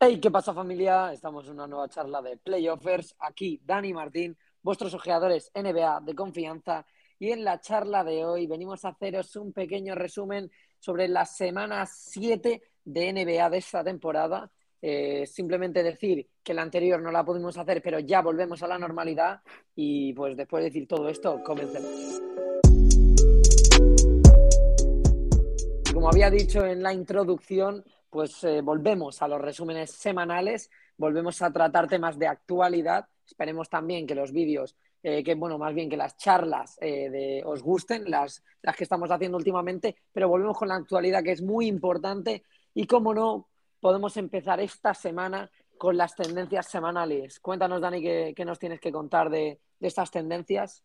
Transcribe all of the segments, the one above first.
Hey, ¿qué pasa familia? Estamos en una nueva charla de Playoffers. Aquí Dani Martín, vuestros ojeadores NBA de confianza. Y en la charla de hoy venimos a haceros un pequeño resumen sobre la semana 7 de NBA de esta temporada. Eh, simplemente decir que la anterior no la pudimos hacer, pero ya volvemos a la normalidad. Y pues después de decir todo esto, comencemos. Como había dicho en la introducción, pues eh, volvemos a los resúmenes semanales, volvemos a tratar temas de actualidad. Esperemos también que los vídeos, eh, que bueno, más bien que las charlas eh, de, os gusten, las, las que estamos haciendo últimamente, pero volvemos con la actualidad que es muy importante y como no, podemos empezar esta semana con las tendencias semanales. Cuéntanos, Dani, qué, nos tienes que contar de, de estas tendencias.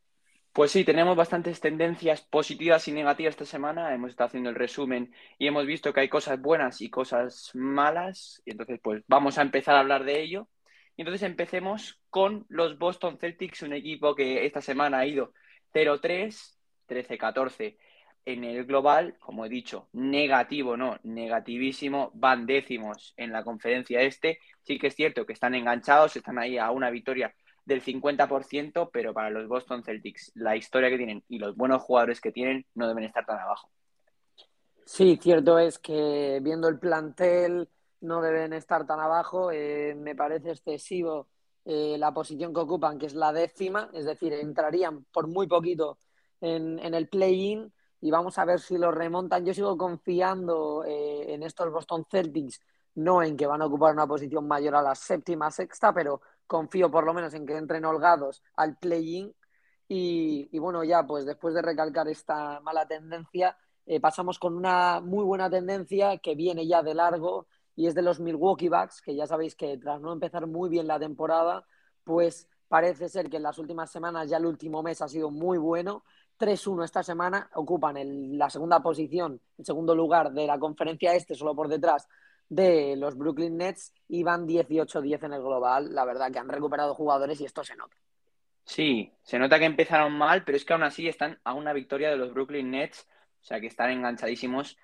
Pues sí, tenemos bastantes tendencias positivas y negativas esta semana. Hemos estado haciendo el resumen y hemos visto que hay cosas buenas y cosas malas. Y entonces, pues vamos a empezar a hablar de ello. Y entonces empecemos con los Boston Celtics, un equipo que esta semana ha ido 0-3, 13-14 en el global, como he dicho, negativo, no, negativísimo, van décimos en la conferencia este. Sí que es cierto que están enganchados, están ahí a una victoria del 50%, pero para los Boston Celtics, la historia que tienen y los buenos jugadores que tienen no deben estar tan abajo. Sí, cierto es que viendo el plantel no deben estar tan abajo. Eh, me parece excesivo eh, la posición que ocupan, que es la décima, es decir, entrarían por muy poquito en, en el play-in y vamos a ver si lo remontan. Yo sigo confiando eh, en estos Boston Celtics, no en que van a ocupar una posición mayor a la séptima, sexta, pero confío por lo menos en que entren holgados al play-in. Y, bueno, ya pues después de recalcar esta mala tendencia, eh, pasamos con una muy buena tendencia que viene ya de largo y es de los Milwaukee Bucks, que ya sabéis que tras no empezar muy bien la temporada, pues parece ser que en las últimas semanas, ya el último mes ha sido muy bueno. 3-1 esta semana, ocupan la segunda posición, el segundo lugar de la conferencia este, solo por detrás de los Brooklyn Nets y van 18-10 en el global. La verdad que han recuperado jugadores y esto se nota. Sí, se nota que empezaron mal, pero es que aún así están a una victoria de los Brooklyn Nets, o sea que están enganchadísimos.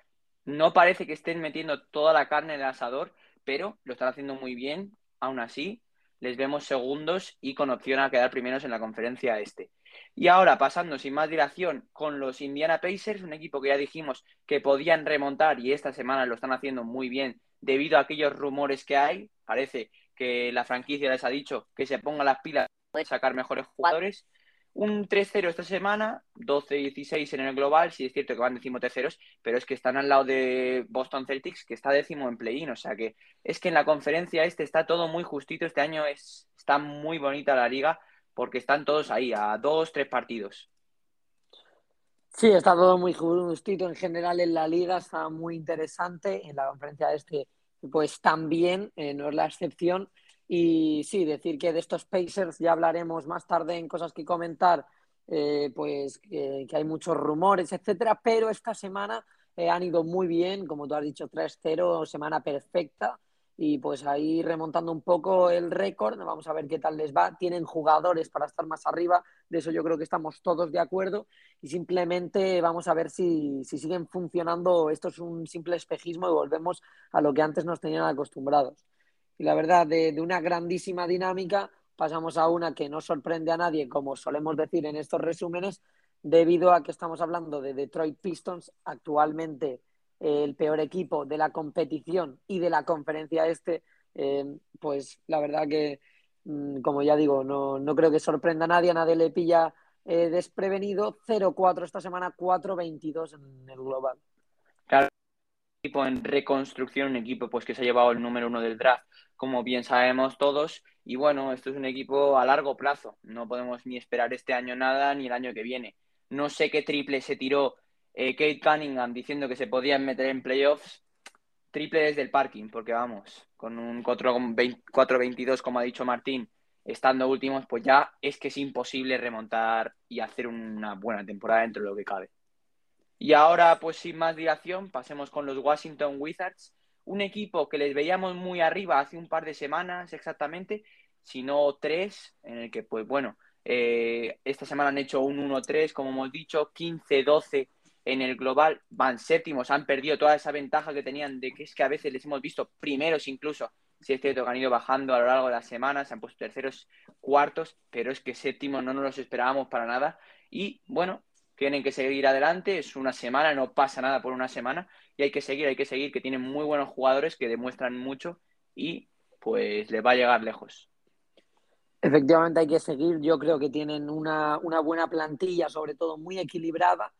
No parece que estén metiendo toda la carne en el asador, pero lo están haciendo muy bien. Aún así, les vemos segundos y con opción a quedar primeros en la conferencia este. Y ahora, pasando sin más dilación con los Indiana Pacers, un equipo que ya dijimos que podían remontar y esta semana lo están haciendo muy bien debido a aquellos rumores que hay. Parece que la franquicia les ha dicho que se ponga las pilas para sacar mejores jugadores. Un 3-0 esta semana, 12-16 en el global, sí es cierto que van décimo terceros, pero es que están al lado de Boston Celtics, que está décimo en play-in, o sea que es que en la conferencia este está todo muy justito, este año es, está muy bonita la liga, porque están todos ahí, a dos, tres partidos. Sí, está todo muy justito en general en la liga, está muy interesante. En la conferencia este, pues también, eh, no es la excepción. Y sí, decir que de estos Pacers ya hablaremos más tarde en cosas que comentar, eh, pues que, hay muchos rumores, etcétera, pero esta semana eh, han ido muy bien, como tú has dicho, 3-0, semana perfecta y pues ahí remontando un poco el récord, vamos a ver qué tal les va. Tienen jugadores para estar más arriba, de eso yo creo que estamos todos de acuerdo y simplemente vamos a ver si, si siguen funcionando. Esto es un simple espejismo y volvemos a lo que antes nos tenían acostumbrados. Y la verdad, de, de una grandísima dinámica pasamos a una que no sorprende a nadie, como solemos decir en estos resúmenes, debido a que estamos hablando de Detroit Pistons, actualmente el peor equipo de la competición y de la conferencia este, eh, pues la verdad que, mm, como ya digo, no, no, creo que sorprenda a nadie, nadie le pilla eh, desprevenido. 0-4 esta semana, 4-22 en el global. Claro, equipo en reconstrucción, un equipo pues que se ha llevado el número uno del draft, como bien sabemos todos. Y bueno, esto es un equipo a largo plazo. No podemos ni esperar este año nada ni el año que viene. No sé qué triple se tiró eh, Kate Cunningham diciendo que se podían meter en playoffs, triple desde el parking, porque vamos, con un 4-22, como ha dicho Martín, estando últimos, pues ya es que es imposible remontar y hacer una buena temporada dentro de lo que cabe. Y ahora, pues sin más dilación, pasemos con los Washington Wizards, un equipo que les veíamos muy arriba hace un par de semanas exactamente, si no tres, en el que, pues bueno, eh, esta semana han hecho un 1-3, como hemos dicho, 15-12 en el global van séptimos, han perdido toda esa ventaja que tenían de que es que a veces les hemos visto primeros incluso Sí es cierto que han ido bajando a lo largo de las semanas, se han puesto terceros, cuartos, pero es que séptimo no nos los esperábamos para nada. Y bueno, tienen que seguir adelante, es una semana, no pasa nada por una semana y hay que seguir, hay que seguir, que tienen muy buenos jugadores que demuestran mucho y pues les va a llegar lejos. Efectivamente hay que seguir, yo creo que tienen una buena plantilla, sobre todo muy equilibrada.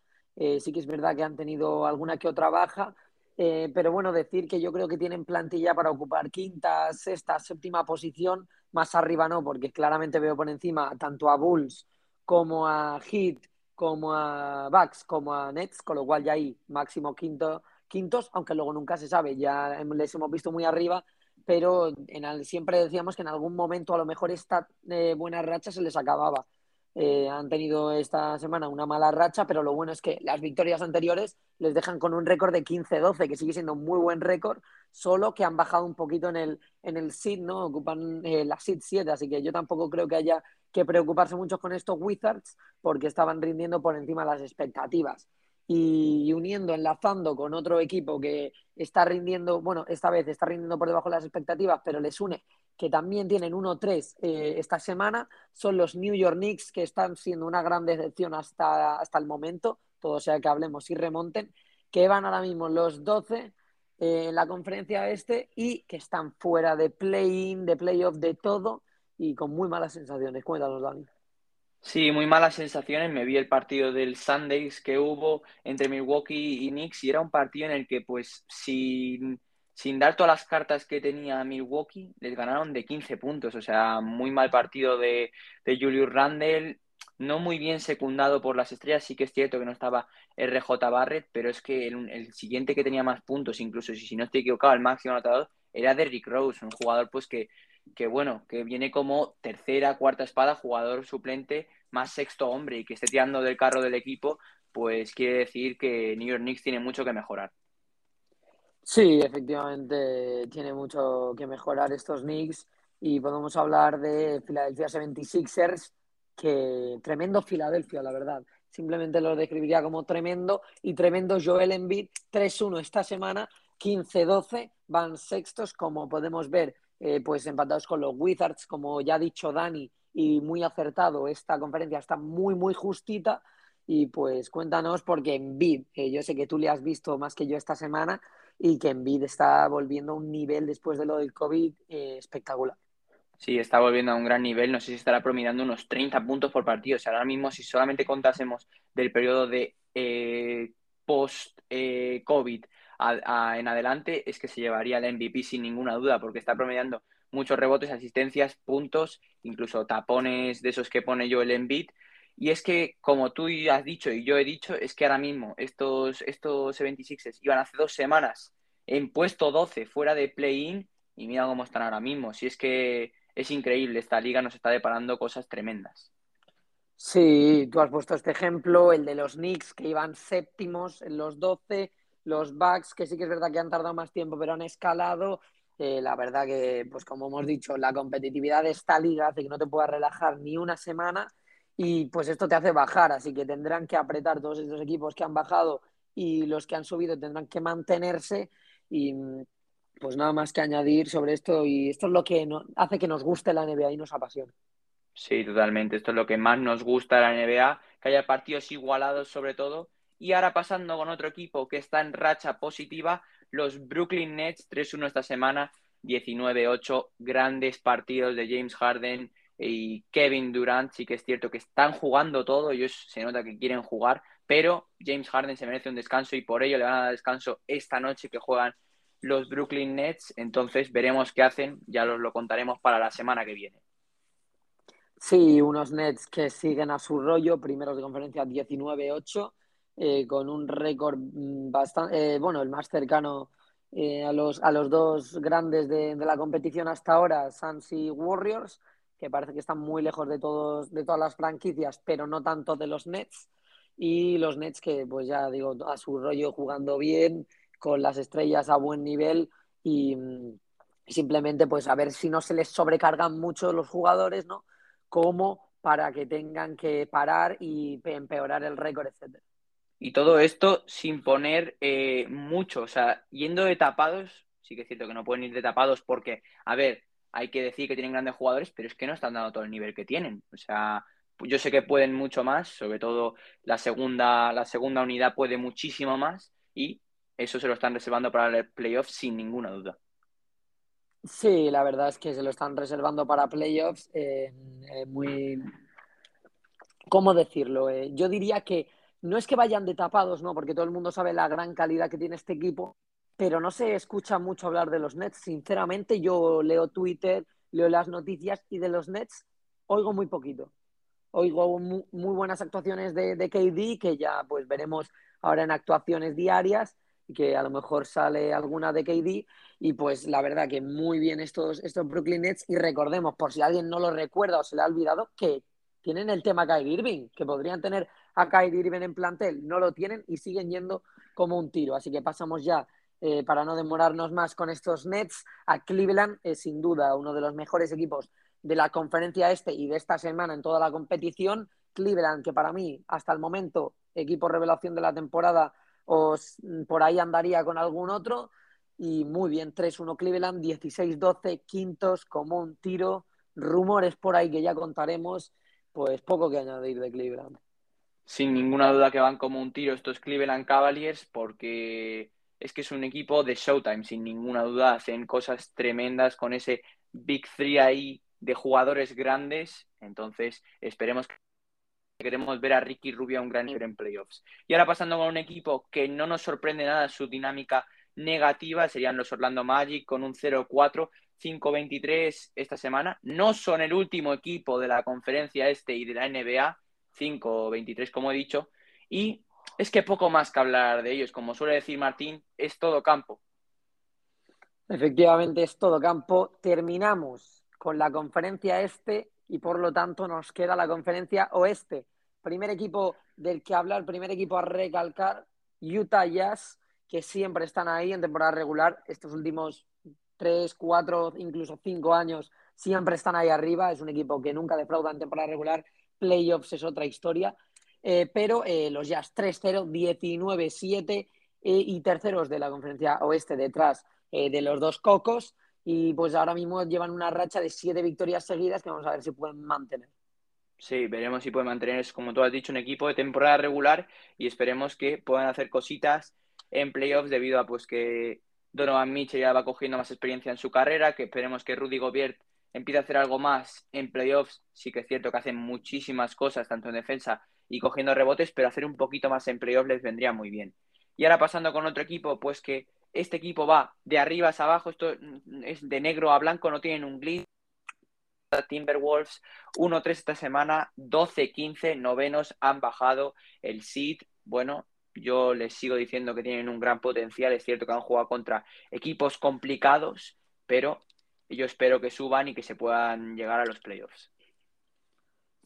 Eh, sí que es verdad que han tenido alguna que otra baja, eh, pero bueno, decir que yo creo que tienen plantilla para ocupar quinta, sexta, séptima posición, más arriba no, porque claramente veo por encima tanto a Bulls como a Heat, como a Bucks, como a Nets, con lo cual ya hay máximo quinto, quintos, aunque luego nunca se sabe, ya les hemos visto muy arriba pero en siempre decíamos que en algún momento a lo mejor esta eh, buena racha se les acababa. Eh, han tenido esta semana una mala racha, pero lo bueno es que las victorias anteriores les dejan con un récord de 15-12, que sigue siendo muy buen récord, solo que han bajado un poquito en el, en el SID, ¿no? Ocupan eh, la SID 7, así que yo tampoco creo que haya que preocuparse mucho con estos Wizards, porque estaban rindiendo por encima de las expectativas y uniendo, enlazando con otro equipo que está rindiendo, bueno, esta vez está rindiendo por debajo de las expectativas, pero les une que también tienen 1-3 eh, esta semana, son los New York Knicks que están siendo una gran decepción hasta, hasta el momento, todo sea que hablemos y remonten, que van ahora mismo los 12 eh, en la conferencia este y que están fuera de play-in, de playoff, de todo y con muy malas sensaciones. Cuéntanos, Dani. Sí, muy malas sensaciones. Me vi el partido del Sundays que hubo entre Milwaukee y Knicks y era un partido en el que, pues, sin, sin dar todas las cartas que tenía Milwaukee, les ganaron de 15 puntos. O sea, muy mal partido de, Julius Randle, no muy bien secundado por las estrellas. Sí que es cierto que no estaba RJ Barrett, pero es que el, el siguiente que tenía más puntos, incluso si, si no estoy equivocado, el máximo anotador, era Derrick Rose, un jugador pues que que bueno, que viene como tercera, cuarta espada, jugador suplente, más sexto hombre y que esté tirando del carro del equipo, pues quiere decir que New York Knicks tiene mucho que mejorar. Sí, efectivamente tiene mucho que mejorar estos Knicks y podemos hablar de Philadelphia 76ers, que tremendo Filadelfia, la verdad. Simplemente lo describiría como tremendo y tremendo Joel Embiid, 3-1 esta semana, 15-12, van sextos, como podemos ver eh, pues empatados con los Wizards, como ya ha dicho Dani, y muy acertado, esta conferencia está muy, muy justita. Y pues cuéntanos, porque Envid, eh, yo sé que tú le has visto más que yo esta semana, y que Envid está volviendo a un nivel después de lo del COVID eh, espectacular. Sí, está volviendo a un gran nivel. No sé si estará promediando unos 30 puntos por partido. O sea, ahora mismo, si solamente contásemos del periodo de post-COVID en adelante es que se llevaría el MVP sin ninguna duda, porque está promediando muchos rebotes, asistencias, puntos, incluso tapones de esos que pone yo el Embiid. Y es que, como tú has dicho y yo he dicho, es que ahora mismo estos, estos 76ers iban hace dos semanas en puesto 12 fuera de play-in y mira cómo están ahora mismo. Si es que es increíble, esta liga nos está deparando cosas tremendas. Sí, tú has puesto este ejemplo, el de los Knicks que iban séptimos en los 12, los Bucks, que sí que es verdad que han tardado más tiempo, pero han escalado. Eh, la verdad que, pues como hemos dicho, la competitividad de esta liga hace que no te puedas relajar ni una semana y pues esto te hace bajar, así que tendrán que apretar todos estos equipos que han bajado y los que han subido tendrán que mantenerse y pues nada más que añadir sobre esto y esto es lo que hace que nos guste la NBA y nos apasione. Sí, totalmente. Esto es lo que más nos gusta de la NBA, que haya partidos igualados sobre todo y ahora pasando con otro equipo que está en racha positiva, los Brooklyn Nets, 3-1 esta semana, 19-8, grandes partidos de James Harden y Kevin Durant. Sí que es cierto que están jugando todo, ellos se nota que quieren jugar, pero James Harden se merece un descanso y por ello le van a dar descanso esta noche que juegan los Brooklyn Nets. Entonces veremos qué hacen, ya os lo contaremos para la semana que viene. Sí, unos Nets que siguen a su rollo, primeros de conferencia 19-8 eh, con un récord mm, bastante, eh, bueno, el más cercano eh, a, los, a los dos grandes de, la competición hasta ahora, Suns y Warriors, que parece que están muy lejos de, todos, de todas las franquicias, pero no tanto de los Nets. Y los Nets que, pues ya digo, a su rollo jugando bien, con las estrellas a buen nivel y mm, simplemente pues a ver si no se les sobrecargan mucho los jugadores, ¿no? Como para que tengan que parar y empeorar el récord, etcétera. Y todo esto sin poner eh, mucho, o sea, yendo de tapados, Sí que es cierto que no pueden ir de tapados porque, a ver, hay que decir que tienen grandes jugadores, pero es que no están dando todo el nivel que tienen. O sea, yo sé que pueden mucho más, sobre todo la segunda, la segunda unidad puede muchísimo más y eso se lo están reservando para el playoff sin ninguna duda. Sí, la verdad es que se lo están reservando para playoffs. Eh, muy. ¿Cómo decirlo? Eh, yo diría que no es que vayan de tapados, ¿no? Porque todo el mundo sabe la gran calidad que tiene este equipo, pero no se escucha mucho hablar de los Nets. Sinceramente, yo leo Twitter, leo las noticias y de los Nets oigo muy poquito. Oigo muy, buenas actuaciones de, de KD, que ya pues veremos ahora en actuaciones diarias que a lo mejor sale alguna de KD y pues la verdad que muy bien estos, estos Brooklyn Nets y recordemos, por si alguien no lo recuerda o se le ha olvidado, que tienen el tema Kyrie Irving, que podrían tener a Kyrie Irving en plantel, no lo tienen y siguen yendo como un tiro. Así que pasamos ya, eh, para no demorarnos más con estos Nets, a Cleveland, es sin duda uno de los mejores equipos de la conferencia este y de esta semana en toda la competición. Cleveland, que para mí, hasta el momento, equipo revelación de la temporada, o por ahí andaría con algún otro. Y muy bien, 3-1 Cleveland, 16-12, quintos, como un tiro. Rumores por ahí que ya contaremos, pues poco que añadir de Cleveland. Sin ninguna duda que van como un tiro estos Cleveland Cavaliers, porque es que es un equipo de Showtime, sin ninguna duda. Hacen cosas tremendas con ese Big Three ahí de jugadores grandes. Entonces, esperemos que queremos ver a Ricky Rubio a un gran nivel en playoffs. Y ahora pasando con un equipo que no nos sorprende nada su dinámica negativa, serían los Orlando Magic con un 0-4, 5-23 esta semana. No son el último equipo de la conferencia este y de la NBA, 5-23 como he dicho. Y es que poco más que hablar de ellos. Como suele decir Martín, es todo campo. Efectivamente, es todo campo. Terminamos con la conferencia este y por lo tanto nos queda la conferencia oeste. Primer equipo del que hablar, primer equipo a recalcar, Utah Jazz, que siempre están ahí en temporada regular. Estos últimos tres, cuatro, incluso cinco años siempre están ahí arriba. Es un equipo que nunca defrauda en temporada regular. Playoffs es otra historia. Eh, pero eh, los Jazz 3-0, 19-7 eh, y terceros de la conferencia oeste detrás de los dos cocos y pues ahora mismo llevan una racha de siete victorias seguidas que vamos a ver si pueden mantener. Sí, veremos si pueden mantener, como tú has dicho, un equipo de temporada regular y esperemos que puedan hacer cositas en playoffs debido a pues que Donovan Mitchell ya va cogiendo más experiencia en su carrera, que esperemos que Rudy Gobert empiece a hacer algo más en playoffs. Sí que es cierto que hacen muchísimas cosas, tanto en defensa y cogiendo rebotes, pero hacer un poquito más en playoffs les vendría muy bien. Y ahora pasando con otro equipo, pues que este equipo va de arriba a abajo, esto es de negro a blanco, no tienen un glitch. Timberwolves 1-3 esta semana, 12-15, novenos han bajado el seed. Bueno, yo les sigo diciendo que tienen un gran potencial. Es cierto que han jugado contra equipos complicados, pero yo espero que suban y que se puedan llegar a los playoffs.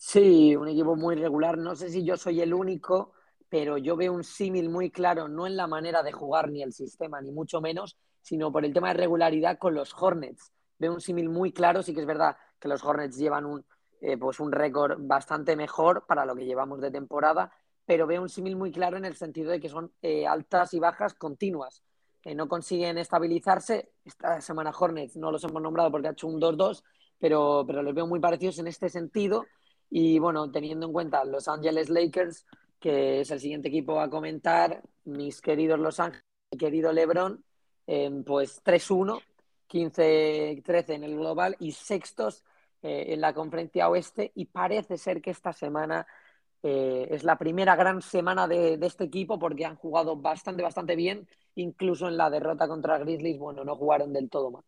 Sí, un equipo muy regular. No sé si yo soy el único, pero yo veo un símil muy claro, no en la manera de jugar ni el sistema, ni mucho menos, sino por el tema de regularidad con los Hornets. Veo un símil muy claro, sí que es verdad que los Hornets llevan un, eh, pues un récord bastante mejor para lo que llevamos de temporada, pero veo un símil muy claro en el sentido de que son eh, altas y bajas continuas. Eh, no consiguen estabilizarse. Esta semana Hornets no los hemos nombrado porque ha hecho un 2-2, pero, pero los veo muy parecidos en este sentido. Y bueno, teniendo en cuenta Los Angeles Lakers, que es el siguiente equipo a comentar, mis queridos Los Ángeles, mi querido Lebron, eh, pues 3-1, 15-13 en el global y sextos eh, en la conferencia oeste y parece ser que esta semana eh, es la primera gran semana de, de, este equipo porque han jugado bastante, bastante bien, incluso en la derrota contra Grizzlies, bueno, no jugaron del todo mal.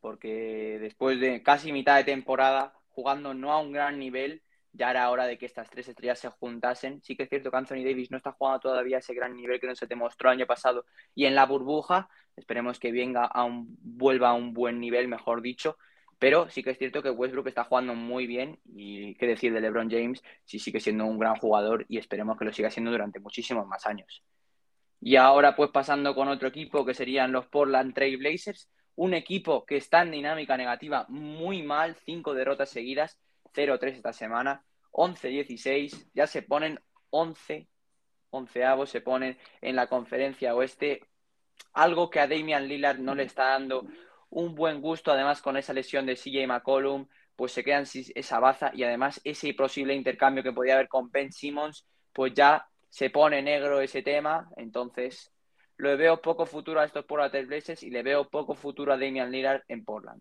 Porque después de casi mitad de temporada, jugando no a un gran nivel, ya era hora de que estas tres estrellas se juntasen. Sí que es cierto que Anthony Davis no está jugando todavía ese gran nivel que no se demostró el año pasado y en la burbuja. Esperemos que venga a un, vuelva a un buen nivel, mejor dicho. Pero sí que es cierto que Westbrook está jugando muy bien y qué decir de LeBron James, sí sigue siendo un gran jugador y esperemos que lo siga siendo durante muchísimos más años. Y ahora pues pasando con otro equipo que serían los Portland Trail Blazers, un equipo que está en dinámica negativa muy mal, cinco derrotas seguidas, 0-3 esta semana, 11-16, ya se ponen 11, onceavos se ponen en la conferencia oeste. algo que a Damian Lillard no le está dando un buen gusto, además con esa lesión de CJ McCollum, pues se quedan esa baza y además ese posible intercambio que podía haber con Ben Simmons, pues ya se pone negro ese tema, entonces lo veo poco futuro a estos Portland Blazers y le veo poco futuro a Damian Lillard en Portland.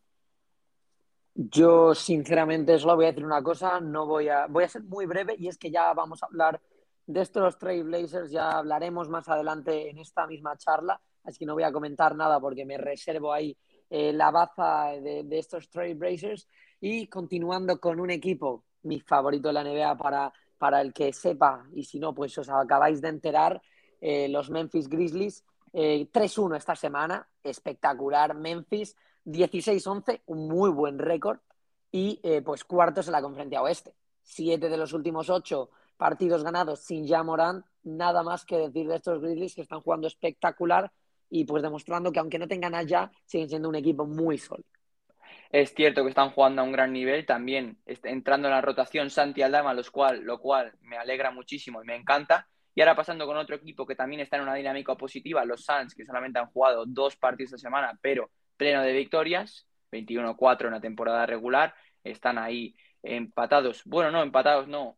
Yo, sinceramente, solo voy a decir una cosa, no voy a, voy a ser muy breve y es que ya vamos a hablar de estos Blazers, ya hablaremos más adelante en esta misma charla, así que no voy a comentar nada porque me reservo ahí eh, la baza de, de estos Blazers y continuando con un equipo, mi favorito de la NBA para, para el que sepa, y si no, pues os acabáis de enterar, eh, los Memphis Grizzlies. 3-1 eh, esta semana, espectacular. Memphis 16-11, un muy buen récord. Y eh, pues cuartos en la conferencia oeste. Siete de los últimos ocho partidos ganados sin Jamoran. Nada más que decir de estos Grizzlies que están jugando espectacular y pues demostrando que aunque no tengan allá, siguen siendo un equipo muy sólido. Es cierto que están jugando a un gran nivel, también entrando en la rotación Santi Aldama, lo cual, lo cual me alegra muchísimo y me encanta. Y ahora pasando con otro equipo que también está en una dinámica positiva, los Suns, que solamente han jugado dos partidos esta semana, pero pleno de victorias, 21-4 en la temporada regular, están ahí empatados. Bueno, no, empatados no,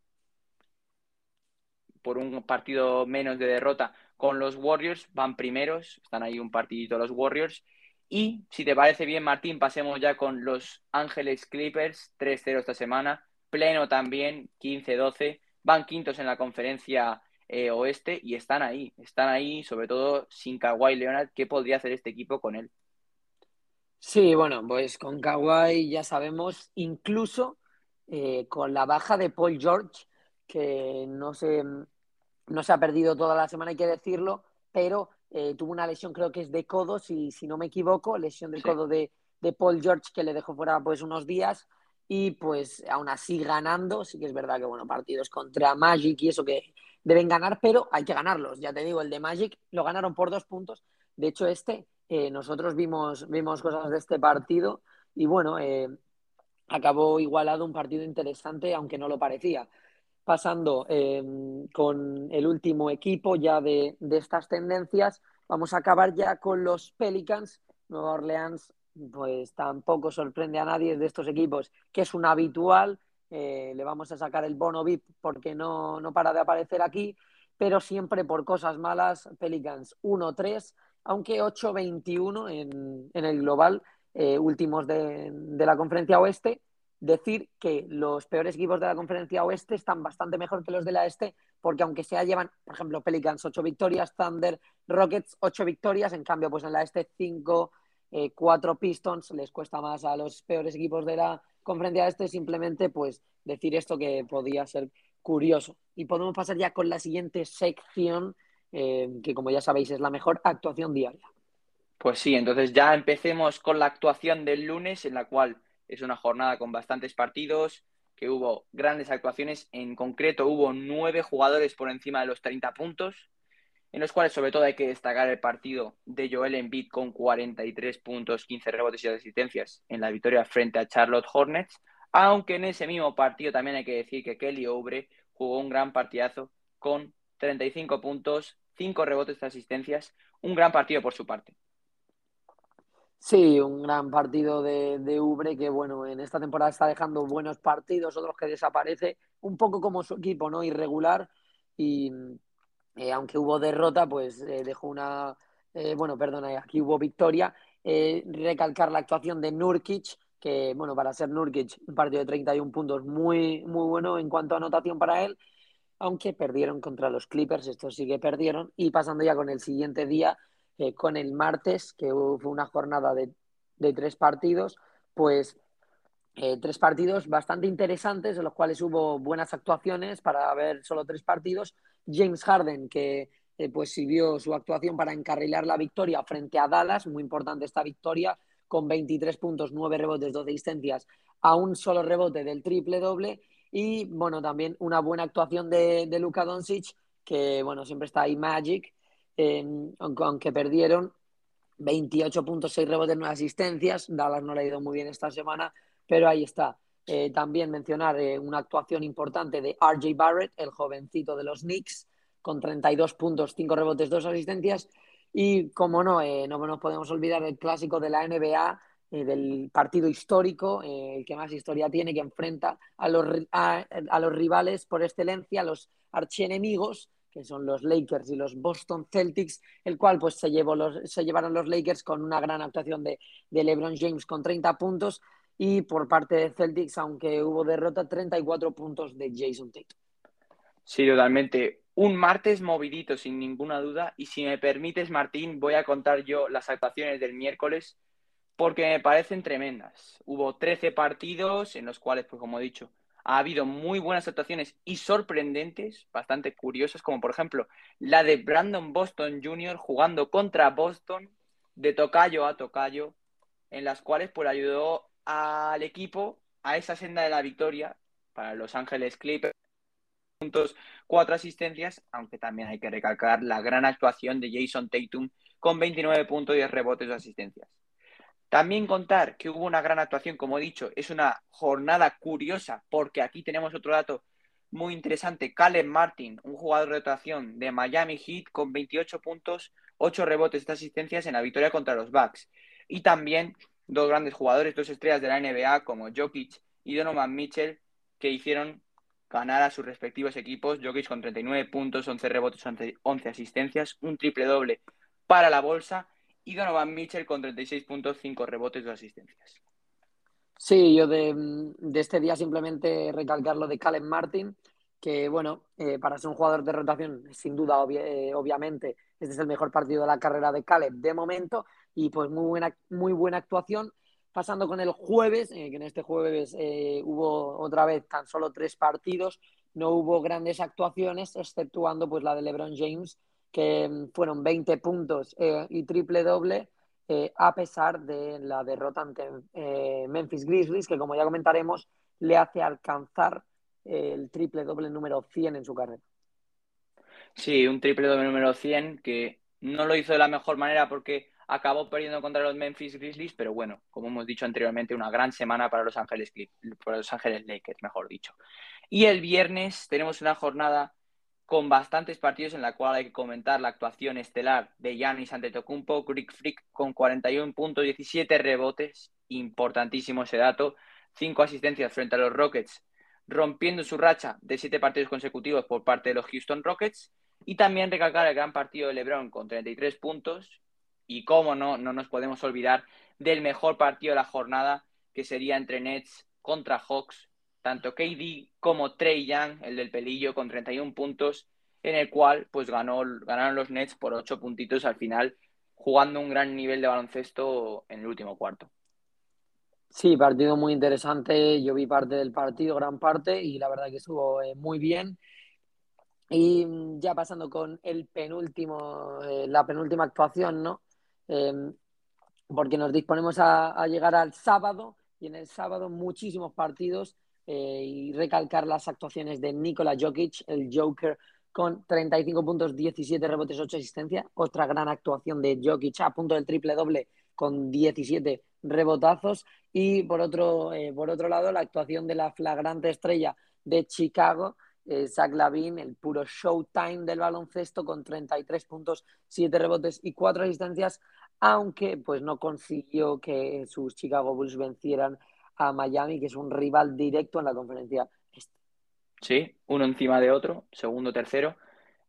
por un partido menos de derrota con los Warriors, van primeros, están ahí un partidito los Warriors. Y si te parece bien, Martín, pasemos ya con los Ángeles Clippers, 3-0 esta semana, pleno también, 15-12, van quintos en la conferencia eh, oeste y están ahí, están ahí, sobre todo sin Kawhi Leonard, ¿qué podría hacer este equipo con él? Sí, bueno, pues con Kawhi ya sabemos, incluso eh, con la baja de Paul George, que no se, no se ha perdido toda la semana, hay que decirlo, pero eh, tuvo una lesión, creo que es de codo, si, si no me equivoco, lesión de codo de, de, Paul George que le dejó fuera pues unos días y pues aún así ganando, sí que es verdad que bueno, partidos contra Magic y eso que deben ganar, pero hay que ganarlos. Ya te digo, el de Magic lo ganaron por dos puntos. De hecho, este, eh, nosotros vimos, vimos cosas de este partido y bueno, eh, acabó igualado un partido interesante, aunque no lo parecía. Pasando eh, con el último equipo ya de, de, estas tendencias, vamos a acabar ya con los Pelicans. Nueva Orleans, pues tampoco sorprende a nadie de estos equipos, que es un habitual, eh, le vamos a sacar el bono VIP porque no, no para de aparecer aquí, pero siempre por cosas malas, Pelicans 1-3, aunque 8-21 en, en, el global, eh, últimos de, de, la conferencia oeste. Decir que los peores equipos de la conferencia oeste están bastante mejor que los de la este, porque aunque sea llevan, por ejemplo, Pelicans 8 victorias, Thunder, Rockets 8 victorias, en cambio, pues en la este 5, eh, 4 Pistons, les cuesta más a los peores equipos de la conferencia este, simplemente pues decir esto que podía ser curioso. Y podemos pasar ya con la siguiente sección, eh, que como ya sabéis es la mejor actuación diaria. Pues sí, entonces ya empecemos con la actuación del lunes, en la cual es una jornada con bastantes partidos, que hubo grandes actuaciones, en concreto hubo nueve jugadores por encima de los 30 puntos, en los cuales sobre todo hay que destacar el partido de Joel Embiid con 43 puntos, 15 rebotes y asistencias en la victoria frente a Charlotte Hornets, aunque en ese mismo partido también hay que decir que Kelly Oubre jugó un gran partidazo con 35 puntos, 5 rebotes y asistencias, un gran partido por su parte. Sí, un gran partido de, de, Ubre que, bueno, en esta temporada está dejando buenos partidos, otros que desaparece, un poco como su equipo, ¿no? Irregular y, eh, aunque hubo derrota, pues eh, dejó una. Eh, bueno, perdona, aquí hubo victoria. recalcar la actuación de Nurkic, que, bueno, para ser Nurkic, un partido de 31 puntos muy, muy bueno en cuanto a anotación para él, aunque perdieron contra los Clippers, estos sí que perdieron. Y pasando ya con el siguiente día, con el martes, que fue una jornada de, de tres partidos, pues tres partidos bastante interesantes, en los cuales hubo buenas actuaciones para ver solo tres partidos James Harden, que eh, pues sirvió su actuación para encarrilar la victoria frente a Dallas, muy importante esta victoria, con 23 puntos, 9 rebotes, 12 asistencias, a un solo rebote del triple doble. Y bueno, también una buena actuación de, de Luka Doncic, que bueno, siempre está ahí Magic, aunque, aunque, perdieron 28 puntos, 6 rebotes, 9 asistencias. Dallas no le ha ido muy bien esta semana, pero ahí está. Eh, también mencionar eh, una actuación importante de RJ Barrett, el jovencito de los Knicks, con 32 puntos, 5 rebotes, 2 asistencias. Y como no, eh, no nos podemos olvidar del clásico de la NBA, eh, del partido histórico, el que más historia tiene, que enfrenta a los, a, a los rivales por excelencia, los archienemigos, que son los Lakers y los Boston Celtics, el cual pues se, llevó los, se llevaron los Lakers con una gran actuación de, de LeBron James con 30 puntos y por parte de Celtics, aunque hubo derrota, 34 puntos de Jason Tatum. Sí, totalmente. Un martes movidito, sin ninguna duda. Y si me permites, Martín, voy a contar yo las actuaciones del miércoles porque me parecen tremendas. Hubo 13 partidos en los cuales, pues como he dicho, ha habido muy buenas actuaciones y sorprendentes, bastante curiosas, como por ejemplo la de Brandon Boston Jr. jugando contra Boston de tocayo a tocayo, en las cuales pues ayudó al equipo a esa senda de la victoria para Los Ángeles Clippers puntos, cuatro asistencias, aunque también hay que recalcar la gran actuación de Jason Tatum con 29 puntos, y rebotes y asistencias. También contar que hubo una gran actuación, como he dicho, es una jornada curiosa porque aquí tenemos otro dato muy interesante. Caleb Martin, un jugador de rotación de Miami Heat con 28 puntos, 8 rebotes y asistencias en la victoria contra los Bucks. Y también dos grandes jugadores, dos estrellas de la NBA como Jokic y Donovan Mitchell, que hicieron ganar a sus respectivos equipos. Jokic con 39 puntos, 11 rebotes, 11 asistencias, un triple doble para la bolsa y Donovan Mitchell con 36.5 rebotes de asistencias. Sí, yo de, este día simplemente recalcar lo de Caleb Martin, que bueno, eh, para ser un jugador de rotación, sin duda, eh, obviamente, este es el mejor partido de la carrera de Caleb de momento, y pues muy buena, muy buena actuación. Pasando con el jueves, eh, que en este jueves hubo otra vez tan solo tres partidos, no hubo grandes actuaciones, exceptuando pues la de LeBron James, que mm, fueron 20 puntos eh, y triple doble, eh, a pesar de la derrota ante eh, Memphis Grizzlies, que como ya comentaremos, le hace alcanzar el triple doble número 100 en su carrera. Sí, un triple doble número 100 que no lo hizo de la mejor manera porque acabó perdiendo contra los Memphis Grizzlies, pero bueno, como hemos dicho anteriormente, una gran semana para Los Ángeles, para los Ángeles Lakers, mejor dicho. Y el viernes tenemos una jornada con bastantes partidos en la cual hay que comentar la actuación estelar de Giannis Antetokounmpo, Greek Freak con 41 puntos, 17 rebotes, importantísimo ese dato, 5 asistencias frente a los Rockets, rompiendo su racha de 7 partidos consecutivos por parte de los Houston Rockets, y también recalcar el gran partido de LeBron con 33 puntos, y cómo no, no nos podemos olvidar del mejor partido de la jornada, que sería entre Nets contra Hawks, tanto KD como Trey Young, el del pelillo, con 31 puntos, en el cual pues ganó, ganaron los Nets por 8 puntitos al final, jugando un gran nivel de baloncesto en el último cuarto. Sí, partido muy interesante. Yo vi parte del partido, gran parte, y la verdad que estuvo eh, muy bien. Y mm, ya pasando con el penúltimo, eh, la penúltima actuación, ¿no? Em, porque nos disponemos a, llegar al sábado y en el sábado muchísimos partidos eh, y recalcar las actuaciones de Nikola Jokic, el Joker, con 35 puntos, 17 rebotes, 8 asistencias. Otra gran actuación de Jokic a punto del triple doble con 17 rebotazos. Y por otro, eh, por otro lado, la actuación de la flagrante estrella de Chicago, eh, Zach Lavin, el puro showtime del baloncesto con 33 puntos, 7 rebotes y 4 asistencias, aunque pues no consiguió que sus Chicago Bulls vencieran a Miami, que es un rival directo en la conferencia este. Sí, uno encima de otro, segundo, tercero.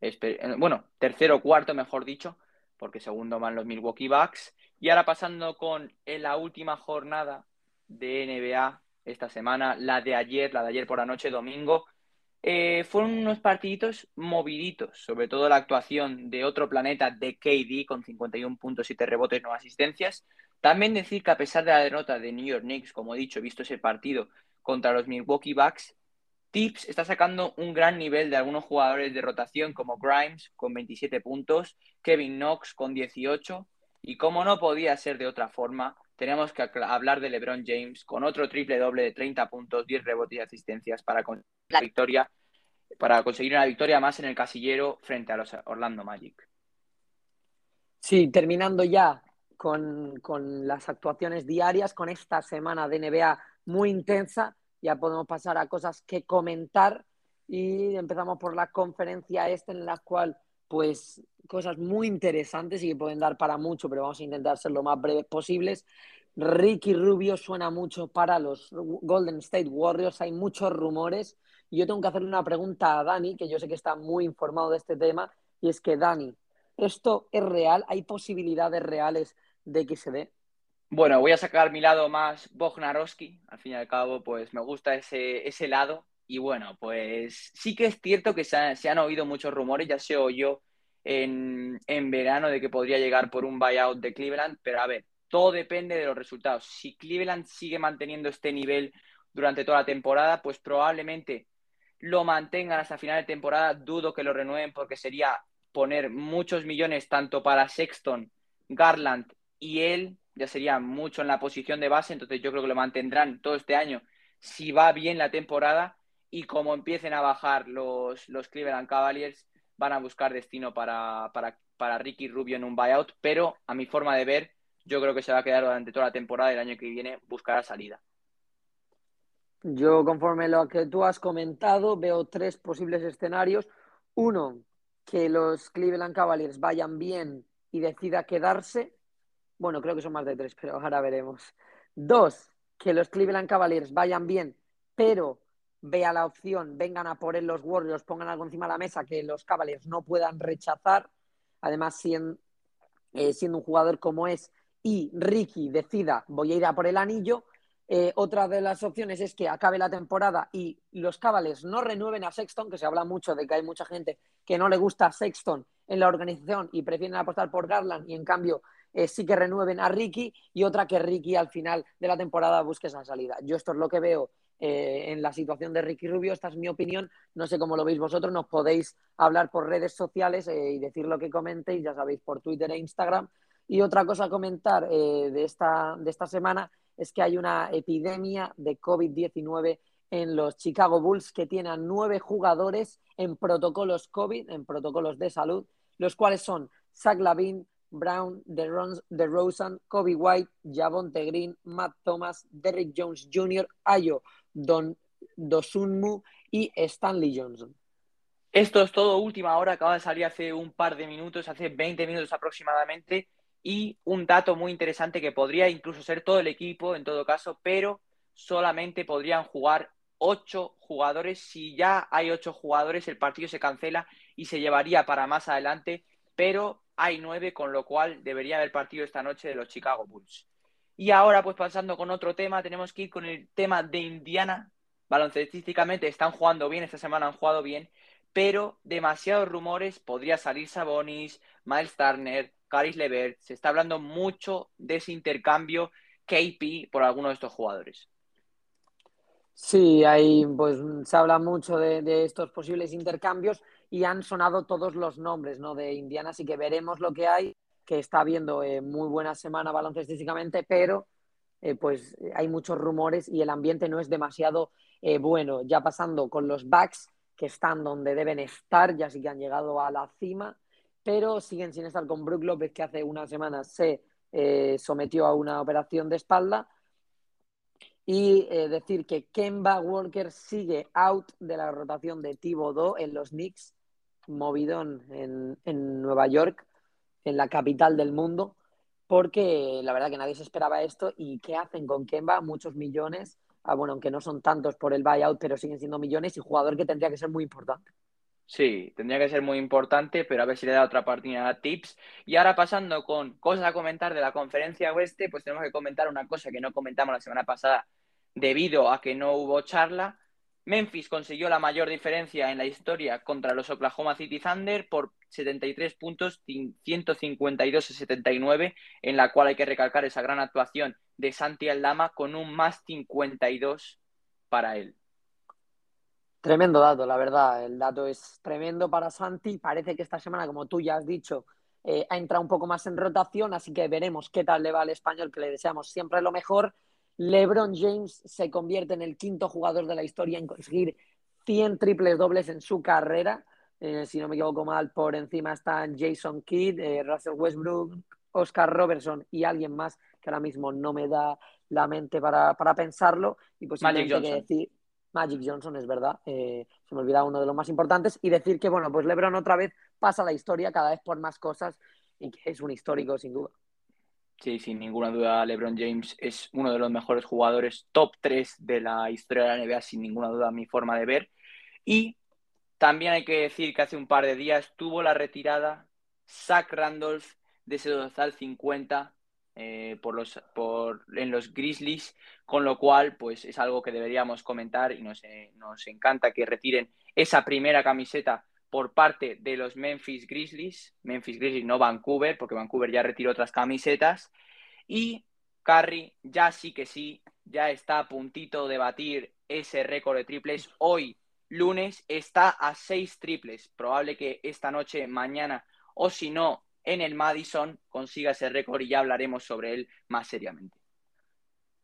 Eh, bueno, tercero, cuarto, mejor dicho, porque segundo van los Milwaukee Bucks. Y ahora pasando con la última jornada de NBA esta semana, la de ayer, la de ayer por la noche, domingo. Eh, fueron unos partiditos moviditos, sobre todo la actuación de otro planeta de KD con 51 puntos, y rebotes, no asistencias, también decir que a pesar de la derrota de New York Knicks, como he dicho, visto ese partido contra los Milwaukee Bucks, Tips está sacando un gran nivel de algunos jugadores de rotación como Grimes con 27 puntos, Kevin Knox con 18 y como no podía ser de otra forma, tenemos que hablar de LeBron James con otro triple doble de 30 puntos, 10 rebotes y asistencias para conseguir la victoria, para conseguir una victoria más en el casillero frente a los Orlando Magic. Sí, terminando ya con, con, las actuaciones diarias, con esta semana de NBA muy intensa. Ya podemos pasar a cosas que comentar y empezamos por la conferencia este en la cual pues cosas muy interesantes y que pueden dar para mucho, pero vamos a intentar ser lo más breves posibles. Ricky Rubio suena mucho para los Golden State Warriors, hay muchos rumores. Yo tengo que hacerle una pregunta a Dani, que yo sé que está muy informado de este tema, y es que Dani, ¿esto es real? ¿Hay posibilidades reales de que se dé? Bueno, voy a sacar mi lado más Bognarowski. Al fin y al cabo, pues me gusta ese, ese lado. Y bueno, pues sí que es cierto que se, se han oído muchos rumores, ya se oyó en, en verano de que podría llegar por un buyout de Cleveland, pero a ver, todo depende de los resultados. Si Cleveland sigue manteniendo este nivel durante toda la temporada, pues probablemente lo mantengan hasta final de temporada. Dudo que lo renueven porque sería poner muchos millones tanto para Sexton, Garland y él ya sería mucho en la posición de base, entonces yo creo que lo mantendrán todo este año si va bien la temporada y como empiecen a bajar los, los Cleveland Cavaliers, van a buscar destino para, para, para Ricky Rubio en un buyout, pero a mi forma de ver, yo creo que se va a quedar durante toda la temporada y el año que viene buscará salida. Yo, conforme lo que tú has comentado, veo tres posibles escenarios. Uno, que los Cleveland Cavaliers vayan bien y decida quedarse. Bueno, creo que son más de tres, pero ahora veremos. Dos, que los Cleveland Cavaliers vayan bien, pero vea la opción, vengan a por él los Warriors, pongan algo encima de la mesa que los Cavaliers no puedan rechazar. Además, siendo, eh, siendo un jugador como es y Ricky decida voy a ir a por el anillo, eh, otra de las opciones es que acabe la temporada y los Cavaliers no renueven a Sexton, que se habla mucho de que hay mucha gente que no le gusta a Sexton en la organización y prefieren apostar por Garland y en cambio eh, sí que renueven a Ricky y otra que Ricky al final de la temporada busque esa salida. Yo esto es lo que veo eh, en la situación de Ricky Rubio, esta es mi opinión, no sé cómo lo veis vosotros, nos podéis hablar por redes sociales y decir lo que comentéis, ya sabéis, por Twitter e Instagram. Y otra cosa a comentar de, esta, de esta semana es que hay una epidemia de COVID-19 en los Chicago Bulls que tienen nueve jugadores en protocolos COVID, en protocolos de salud, los cuales son Zach Lavin, Brown, DeRozan, Kobe White, Javonte Green, Matt Thomas, Derrick Jones Jr., Ayo, Don Dosunmu y Stanley Johnson. Esto es todo, última hora, acaba de salir hace un par de minutos, hace 20 minutos aproximadamente, y un dato muy interesante que podría incluso ser todo el equipo en todo caso, pero solamente podrían jugar ocho jugadores. Si ya hay ocho jugadores, el partido se cancela y se llevaría para más adelante, pero hay nueve, con lo cual debería haber partido esta noche de los Chicago Bulls. Y ahora, pues pasando con otro tema, tenemos que ir con el tema de Indiana. Baloncestísticamente están jugando bien, esta semana han jugado bien, pero demasiados rumores, podría salir Sabonis, Miles Turner, Caris Levert, se está hablando mucho de ese intercambio KP por alguno de estos jugadores. Sí, hay, pues se habla mucho de, estos posibles intercambios y han sonado todos los nombres ¿no? de Indiana, así que veremos lo que hay, que está habiendo eh, muy buena semana baloncestísticamente, pero eh, pues hay muchos rumores y el ambiente no es demasiado eh, bueno. Ya pasando con los backs, que están donde deben estar, ya sí que han llegado a la cima, pero siguen sin estar con Brook López, que hace una semana se sometió a una operación de espalda. Y decir que Kemba Walker sigue out de la rotación de Thibodeau en los Knicks movidón en, en Nueva York, en la capital del mundo, porque la verdad que nadie se esperaba esto. ¿Y qué hacen con Kemba? Muchos millones. Ah, bueno, aunque no son tantos por el buyout, pero siguen siendo millones y jugador que tendría que ser muy importante. Sí, tendría que ser muy importante, pero a ver si le da otra oportunidad tips. Y ahora pasando con cosas a comentar de la conferencia oeste, pues tenemos que comentar una cosa que no comentamos la semana pasada debido a que no hubo charla, Memphis consiguió la mayor diferencia en la historia contra los Oklahoma City Thunder por 73 puntos, 152 a 79, en la cual hay que recalcar esa gran actuación de Santi Aldama con un más 52 para él. Tremendo dato, la verdad. El dato es tremendo para Santi. Parece que esta semana, como tú ya has dicho, eh, ha entrado un poco más en rotación, así que veremos qué tal le va al español, que le deseamos siempre lo mejor. LeBron James se convierte en el quinto jugador de la historia en conseguir 100 triples dobles en su carrera. Eh, si no me equivoco mal, por encima están Jason Kidd, eh, Russell Westbrook, Oscar Robertson y alguien más que ahora mismo no me da la mente para, pensarlo. Y pues Magic Johnson. decir Magic Johnson, es verdad, eh, se me olvida uno de los más importantes. Y decir que, bueno, pues LeBron otra vez pasa la historia cada vez por más cosas y que es un histórico sin duda. Sí, sin ninguna duda, LeBron James es uno de los mejores jugadores top 3 de la historia de la NBA, sin ninguna duda, mi forma de ver. Y también hay que decir que hace un par de días tuvo la retirada Zach Randolph de ese dorsal 50 eh, por los, por, en los Grizzlies, con lo cual pues es algo que deberíamos comentar y nos, eh, nos encanta que retiren esa primera camiseta por parte de los Memphis Grizzlies, Memphis Grizzlies no Vancouver, porque Vancouver ya retiró otras camisetas, y Curry ya sí que sí, ya está a puntito de batir ese récord de triples. Hoy, lunes, está a seis triples. Probable que esta noche, mañana, o si no, en el Madison consiga ese récord y ya hablaremos sobre él más seriamente.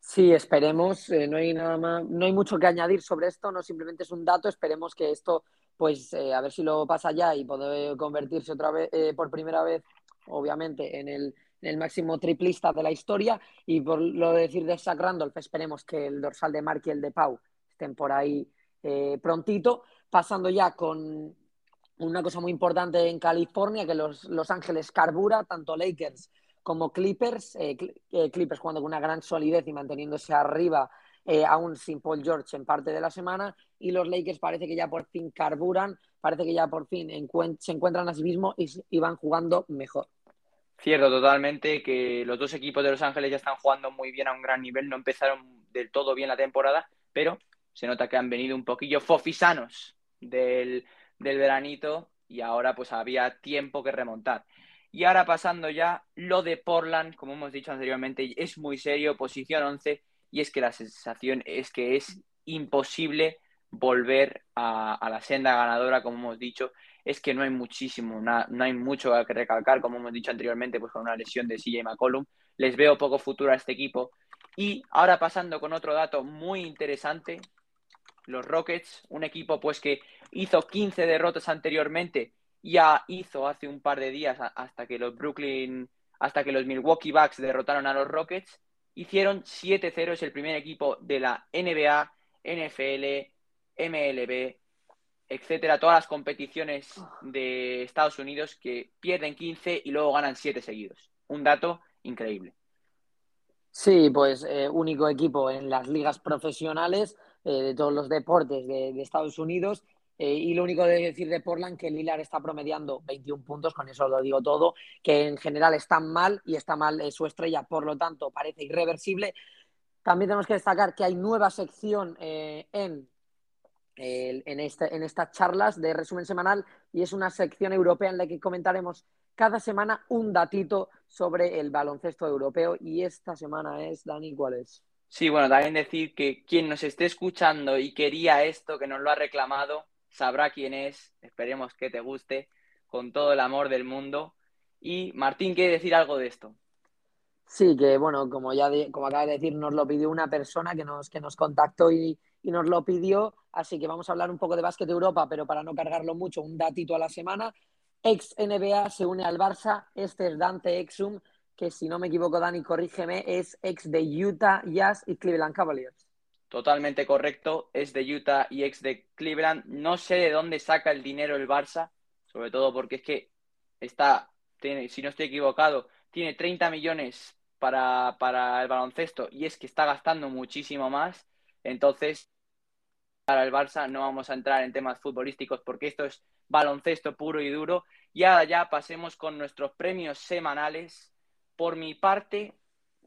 Sí, esperemos. Eh, no hay nada más, no hay mucho que añadir sobre esto. No simplemente es un dato. Esperemos que esto pues eh, a ver si lo pasa ya y puede convertirse otra vez eh, por primera vez, obviamente, en el, máximo triplista de la historia. Y por lo de decir de Zach Randolph, esperemos que el dorsal de Mark y el de Pau estén por ahí prontito. Pasando ya con una cosa muy importante en California, que los Los Ángeles carbura, tanto Lakers como Clippers, Clippers jugando con una gran solidez y manteniéndose arriba aún sin Paul George en parte de la semana, y los Lakers parece que ya por fin carburan, parece que ya por fin se encuentran a sí mismos y, van jugando mejor. Cierto, totalmente, que los dos equipos de Los Ángeles ya están jugando muy bien a un gran nivel, no empezaron del todo bien la temporada, pero se nota que han venido un poquillo fofisanos del, del veranito y ahora pues había tiempo que remontar. Y ahora pasando ya, lo de Portland, como hemos dicho anteriormente, es muy serio, posición 11, y es que la sensación es que es imposible volver a, la senda ganadora, como hemos dicho, es que no hay muchísimo, no hay mucho que recalcar, como hemos dicho anteriormente, pues con una lesión de CJ McCollum. Les veo poco futuro a este equipo. Y ahora pasando con otro dato muy interesante, los Rockets, un equipo pues que hizo 15 derrotas anteriormente, ya hizo hace un par de días hasta que los Brooklyn, hasta que los Milwaukee Bucks derrotaron a los Rockets, hicieron 7-0, es el primer equipo de la NBA, NFL, MLB, etcétera, todas las competiciones de Estados Unidos que pierden 15 y luego ganan 7 seguidos. Un dato increíble. Sí, pues eh, único equipo en las ligas profesionales eh, de todos los deportes de, Estados Unidos. Eh, y lo único de decir de Portland que Lilar está promediando 21 puntos, con eso lo digo todo, que en general está mal y está mal su estrella, por lo tanto parece irreversible. También tenemos que destacar que hay nueva sección en en, este, en estas charlas de resumen semanal y es una sección europea en la que comentaremos cada semana un datito sobre el baloncesto europeo y esta semana es, Dani, ¿cuál es? Sí, bueno, también decir que quien nos esté escuchando y quería esto, que nos lo ha reclamado, sabrá quién es, esperemos que te guste, con todo el amor del mundo. Y Martín quiere decir algo de esto. Sí, que bueno, como ya como acaba de decir, nos lo pidió una persona que nos, que nos contactó y, y nos lo pidió, así que vamos a hablar un poco de básquet de Europa, pero para no cargarlo mucho, un datito a la semana. Ex NBA se une al Barça, este es Dante Exum, que si no me equivoco, Dani, corrígeme, es ex de Utah Jazz y Cleveland Cavaliers. Totalmente correcto, es de Utah y ex de Cleveland. No sé de dónde saca el dinero el Barça, sobre todo porque es que está, tiene, si no estoy equivocado, tiene 30 millones para, para el baloncesto y es que está gastando muchísimo más. Entonces, para el Barça, no vamos a entrar en temas futbolísticos porque esto es baloncesto puro y duro. Y ahora ya pasemos con nuestros premios semanales. Por mi parte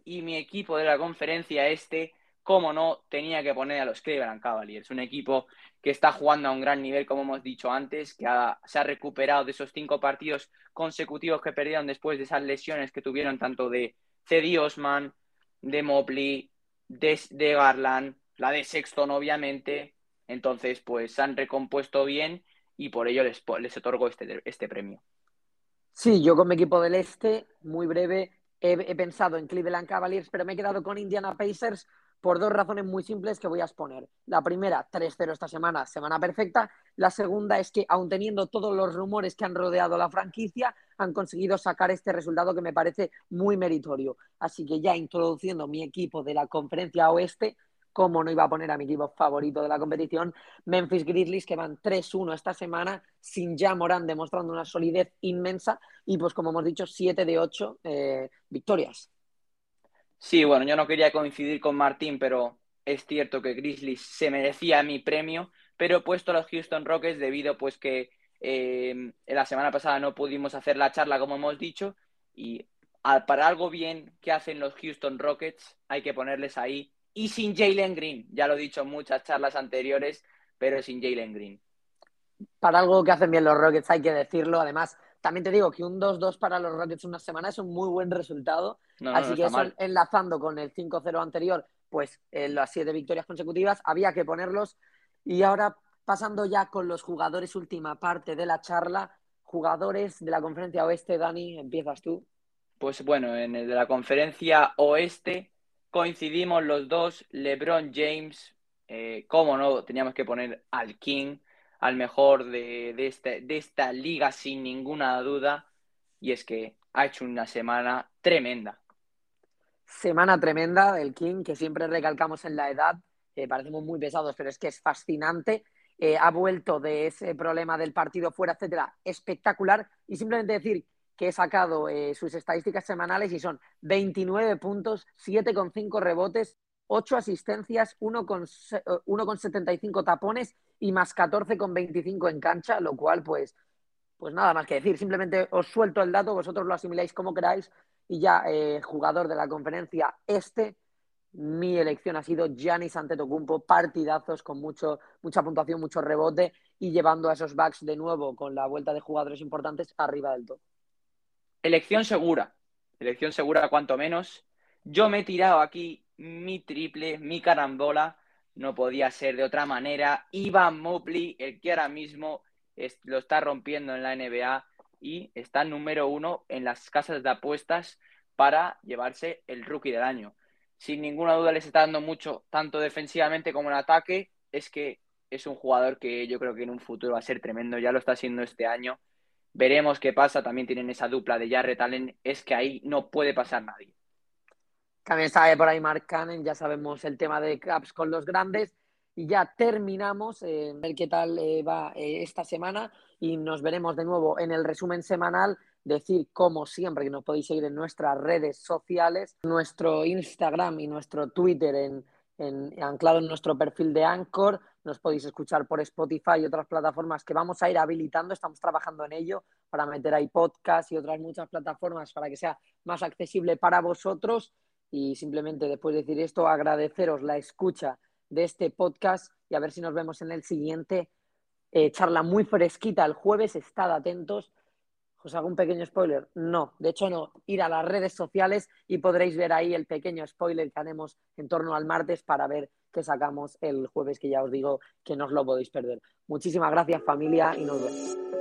y mi equipo de la conferencia este, como no, tenía que poner a los Cleveland Cavaliers, un equipo que está jugando a un gran nivel, como hemos dicho antes, que se ha recuperado de esos cinco partidos consecutivos que perdieron después de esas lesiones que tuvieron tanto de Cedi Osman, de Mobley, de, de Garland, la de Sexton, obviamente, entonces, pues se han recompuesto bien y por ello les, les otorgo este, este premio. Sí, yo con mi equipo del Este, muy breve, he, pensado en Cleveland Cavaliers, pero me he quedado con Indiana Pacers por dos razones muy simples que voy a exponer. La primera, 3-0 esta semana, semana perfecta. La segunda es que, aun teniendo todos los rumores que han rodeado la franquicia, han conseguido sacar este resultado que me parece muy meritorio. Así que ya introduciendo mi equipo de la conferencia oeste, cómo no iba a poner a mi equipo favorito de la competición, Memphis Grizzlies, que van 3-1 esta semana, sin ya Morán demostrando una solidez inmensa y pues como hemos dicho, 7 de 8 eh, victorias. Sí, bueno, yo no quería coincidir con Martín, pero es cierto que Grizzlies se merecía mi premio, pero he puesto a los Houston Rockets debido pues que eh, la semana pasada no pudimos hacer la charla como hemos dicho y para algo bien que hacen los Houston Rockets hay que ponerles ahí y sin Jalen Green, ya lo he dicho en muchas charlas anteriores, pero sin Jalen Green. Para algo que hacen bien los Rockets hay que decirlo, además también te digo que un 2-2 para los Rockets una semana es un muy buen resultado. Así que eso, enlazando con el 5-0 anterior, pues en las siete victorias consecutivas, había que ponerlos. Y ahora, pasando ya con los jugadores, última parte de la charla, jugadores de la conferencia oeste, Dani, empiezas tú. Pues bueno, en el de la conferencia oeste coincidimos los dos, LeBron James, eh, cómo no, teníamos que poner al King, al mejor de, de esta liga sin ninguna duda, y es que ha hecho una semana tremenda. Semana tremenda del King, que siempre recalcamos en la edad, parecemos muy pesados, pero es que es fascinante. Eh, ha vuelto de ese problema del partido fuera, etcétera, espectacular. Y simplemente decir que he sacado eh, sus estadísticas semanales y son 29 puntos, 7,5 rebotes, 8 asistencias, 1,75 tapones y más 14,25 en cancha, lo cual, pues, pues nada más que decir. Simplemente os suelto el dato, vosotros lo asimiláis como queráis y ya eh, jugador de la conferencia este, mi elección ha sido Giannis Antetokounmpo, partidazos con mucho, mucha puntuación, mucho rebote y llevando a esos backs de nuevo con la vuelta de jugadores importantes arriba del top. Elección segura, elección segura cuanto menos. Yo me he tirado aquí mi triple, mi carambola, no podía ser de otra manera. Ivan Mobley, el que ahora mismo lo está rompiendo en la NBA y está número uno en las casas de apuestas para llevarse el rookie del año. Sin ninguna duda les está dando mucho, tanto defensivamente como en ataque. Es que es un jugador que yo creo que en un futuro va a ser tremendo. Ya lo está haciendo este año. Veremos qué pasa. También tienen esa dupla de Jarrett Allen. Es que ahí no puede pasar nadie. También sabe por ahí Mark Cannon, ya sabemos el tema de Caps con los grandes. Y ya terminamos, eh, ver qué tal eh, va eh, esta semana y nos veremos de nuevo en el resumen semanal. Decir, como siempre, que nos podéis seguir en nuestras redes sociales, nuestro Instagram y nuestro Twitter en, anclado en nuestro perfil de Anchor. Nos podéis escuchar por Spotify y otras plataformas que vamos a ir habilitando. Estamos trabajando en ello para meter ahí podcast y otras muchas plataformas para que sea más accesible para vosotros. Y simplemente después de decir esto, agradeceros la escucha de este podcast y a ver si nos vemos en el siguiente. Eh, charla muy fresquita el jueves, estad atentos. ¿Os hago un pequeño spoiler? No, de hecho no. Ir a las redes sociales y podréis ver ahí el pequeño spoiler que haremos en torno al martes para ver qué sacamos el jueves, que ya os digo que no os lo podéis perder. Muchísimas gracias familia y nos vemos.